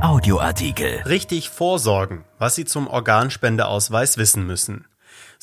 Audioartikel. Richtig vorsorgen, was Sie zum Organspendeausweis wissen müssen.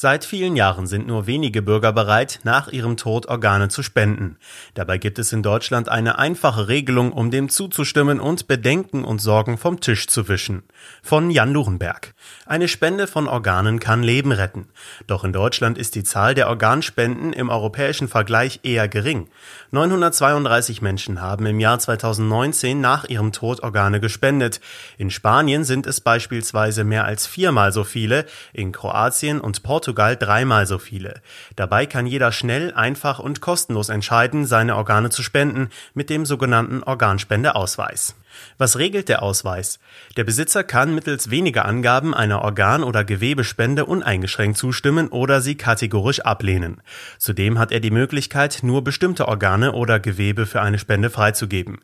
Seit vielen Jahren sind nur wenige Bürger bereit, nach ihrem Tod Organe zu spenden. Dabei gibt es in Deutschland eine einfache Regelung, um dem zuzustimmen und Bedenken und Sorgen vom Tisch zu wischen. Von Jan Lurenberg. Eine Spende von Organen kann Leben retten. Doch in Deutschland ist die Zahl der Organspenden im europäischen Vergleich eher gering. 932 Menschen haben im Jahr 2019 nach ihrem Tod Organe gespendet. In Spanien sind es beispielsweise mehr als viermal so viele, in Kroatien und Portugal Portugal dreimal so viele. Dabei kann jeder schnell, einfach und kostenlos entscheiden, seine Organe zu spenden mit dem sogenannten Organspendeausweis. Was regelt der Ausweis? Der Besitzer kann mittels weniger Angaben einer Organ- oder Gewebespende uneingeschränkt zustimmen oder sie kategorisch ablehnen. Zudem hat er die Möglichkeit, nur bestimmte Organe oder Gewebe für eine Spende freizugeben.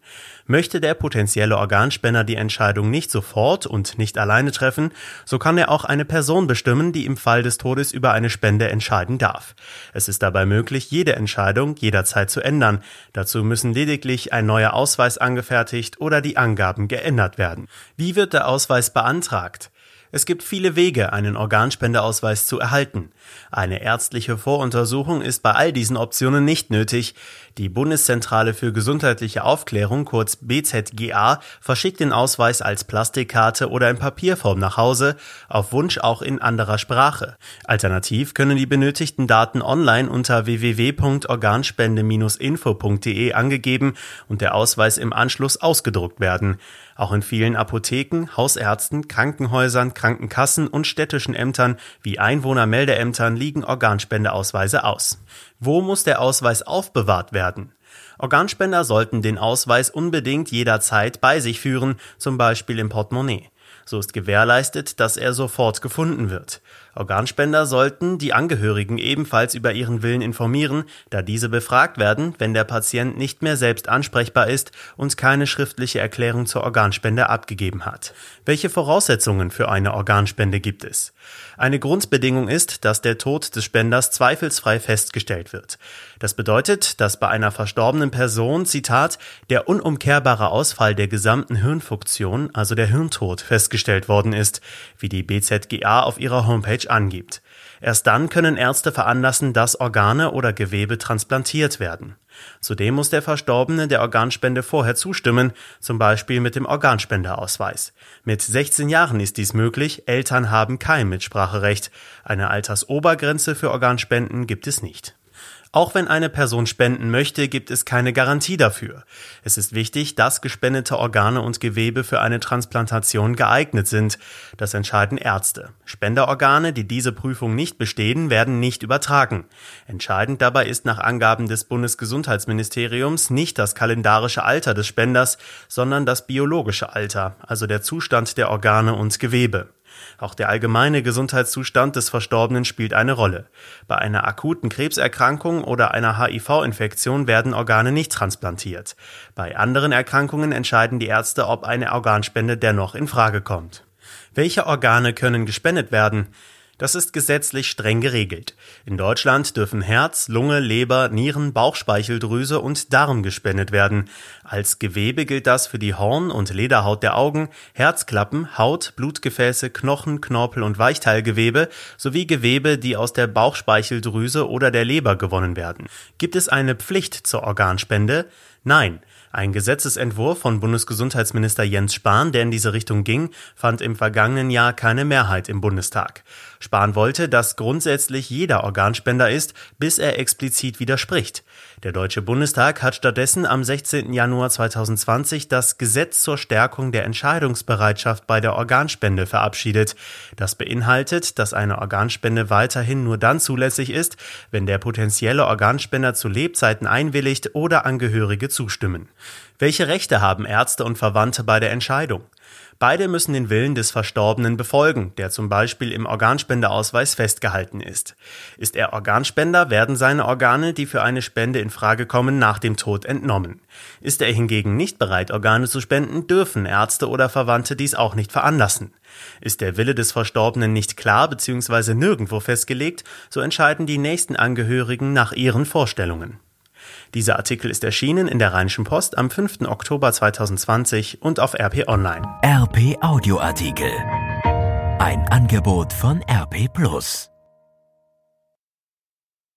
Möchte der potenzielle Organspender die Entscheidung nicht sofort und nicht alleine treffen, so kann er auch eine Person bestimmen, die im Fall des Todes über eine Spende entscheiden darf. Es ist dabei möglich, jede Entscheidung jederzeit zu ändern. Dazu müssen lediglich ein neuer Ausweis angefertigt oder die Angaben geändert werden. Wie wird der Ausweis beantragt? Es gibt viele Wege, einen Organspendeausweis zu erhalten. Eine ärztliche Voruntersuchung ist bei all diesen Optionen nicht nötig. Die Bundeszentrale für gesundheitliche Aufklärung, kurz BZGA, verschickt den Ausweis als Plastikkarte oder in Papierform nach Hause, auf Wunsch auch in anderer Sprache. Alternativ können die benötigten Daten online unter www.organspende-info.de angegeben und der Ausweis im Anschluss ausgedruckt werden. Auch in vielen Apotheken, Hausärzten, Krankenhäusern, Krankenkassen und städtischen Ämtern wie Einwohnermeldeämtern liegen Organspendeausweise aus. Wo muss der Ausweis aufbewahrt werden? Organspender sollten den Ausweis unbedingt jederzeit bei sich führen, zum Beispiel im Portemonnaie. So ist gewährleistet, dass er sofort gefunden wird. Organspender sollten die Angehörigen ebenfalls über ihren Willen informieren, da diese befragt werden, wenn der Patient nicht mehr selbst ansprechbar ist und keine schriftliche Erklärung zur Organspende abgegeben hat. Welche Voraussetzungen für eine Organspende gibt es? Eine Grundbedingung ist, dass der Tod des Spenders zweifelsfrei festgestellt wird. Das bedeutet, dass bei einer verstorbenen Person, Zitat, der unumkehrbare Ausfall der gesamten Hirnfunktion, also der Hirntod, festgestellt worden ist, wie die BZGA auf ihrer Homepage angibt. Erst dann können Ärzte veranlassen, dass Organe oder Gewebe transplantiert werden. Zudem muss der Verstorbene der Organspende vorher zustimmen, zum Beispiel mit dem Organspendeausweis. Mit 16 Jahren ist dies möglich, Eltern haben kein Mitspracherecht. Eine Altersobergrenze für Organspenden gibt es nicht. Auch wenn eine Person spenden möchte, gibt es keine Garantie dafür. Es ist wichtig, dass gespendete Organe und Gewebe für eine Transplantation geeignet sind. Das entscheiden Ärzte. Spenderorgane, die diese Prüfung nicht bestehen, werden nicht übertragen. Entscheidend dabei ist nach Angaben des Bundesgesundheitsministeriums nicht das kalendarische Alter des Spenders, sondern das biologische Alter, also der Zustand der Organe und Gewebe. Auch der allgemeine Gesundheitszustand des Verstorbenen spielt eine Rolle. Bei einer akuten Krebserkrankung oder einer HIV-Infektion werden Organe nicht transplantiert. Bei anderen Erkrankungen entscheiden die Ärzte, ob eine Organspende dennoch in Frage kommt. Welche Organe können gespendet werden? Das ist gesetzlich streng geregelt. In Deutschland dürfen Herz, Lunge, Leber, Nieren, Bauchspeicheldrüse und Darm gespendet werden. Als Gewebe gilt das für die Horn- und Lederhaut der Augen, Herzklappen, Haut, Blutgefäße, Knochen, Knorpel und Weichteilgewebe sowie Gewebe, die aus der Bauchspeicheldrüse oder der Leber gewonnen werden. Gibt es eine Pflicht zur Organspende? Nein. Ein Gesetzesentwurf von Bundesgesundheitsminister Jens Spahn, der in diese Richtung ging, fand im vergangenen Jahr keine Mehrheit im Bundestag. Spahn wollte, dass grundsätzlich jeder Organspender ist, bis er explizit widerspricht. Der Deutsche Bundestag hat stattdessen am 16. Januar 2020 das Gesetz zur Stärkung der Entscheidungsbereitschaft bei der Organspende verabschiedet. Das beinhaltet, dass eine Organspende weiterhin nur dann zulässig ist, wenn der potenzielle Organspender zu Lebzeiten einwilligt oder Angehörige zustimmen. Welche Rechte haben Ärzte und Verwandte bei der Entscheidung? Beide müssen den Willen des Verstorbenen befolgen, der zum Beispiel im Organspendeausweis festgehalten ist. Ist er Organspender, werden seine Organe, die für eine Spende in Frage kommen, nach dem Tod entnommen. Ist er hingegen nicht bereit, Organe zu spenden, dürfen Ärzte oder Verwandte dies auch nicht veranlassen. Ist der Wille des Verstorbenen nicht klar bzw. nirgendwo festgelegt, so entscheiden die nächsten Angehörigen nach ihren Vorstellungen. Dieser Artikel ist erschienen in der Rheinischen Post am 5. Oktober 2020 und auf RP Online. RP Audioartikel. Ein Angebot von RP Plus.